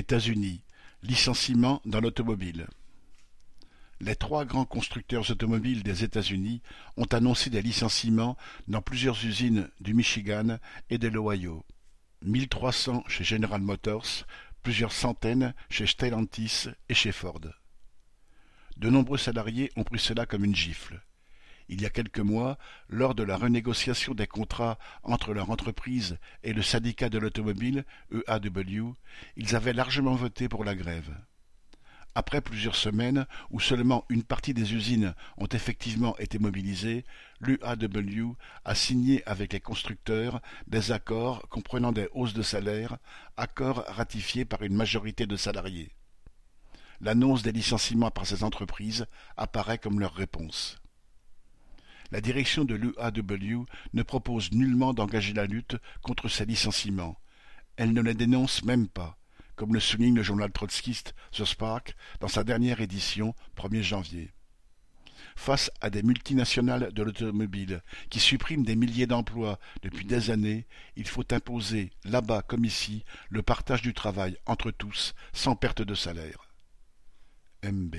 États-Unis, licenciements dans l'automobile. Les trois grands constructeurs automobiles des États-Unis ont annoncé des licenciements dans plusieurs usines du Michigan et de l'Ohio. 1300 chez General Motors, plusieurs centaines chez Stellantis et chez Ford. De nombreux salariés ont pris cela comme une gifle. Il y a quelques mois, lors de la renégociation des contrats entre leur entreprise et le syndicat de l'automobile, EAW, ils avaient largement voté pour la grève. Après plusieurs semaines où seulement une partie des usines ont effectivement été mobilisées, l'UAW a signé avec les constructeurs des accords comprenant des hausses de salaire, accords ratifiés par une majorité de salariés. L'annonce des licenciements par ces entreprises apparaît comme leur réponse. La direction de l'UAW ne propose nullement d'engager la lutte contre ces licenciements. Elle ne les dénonce même pas, comme le souligne le journal trotskiste The Spark dans sa dernière édition, 1er janvier. Face à des multinationales de l'automobile qui suppriment des milliers d'emplois depuis des années, il faut imposer, là-bas comme ici, le partage du travail entre tous, sans perte de salaire. MB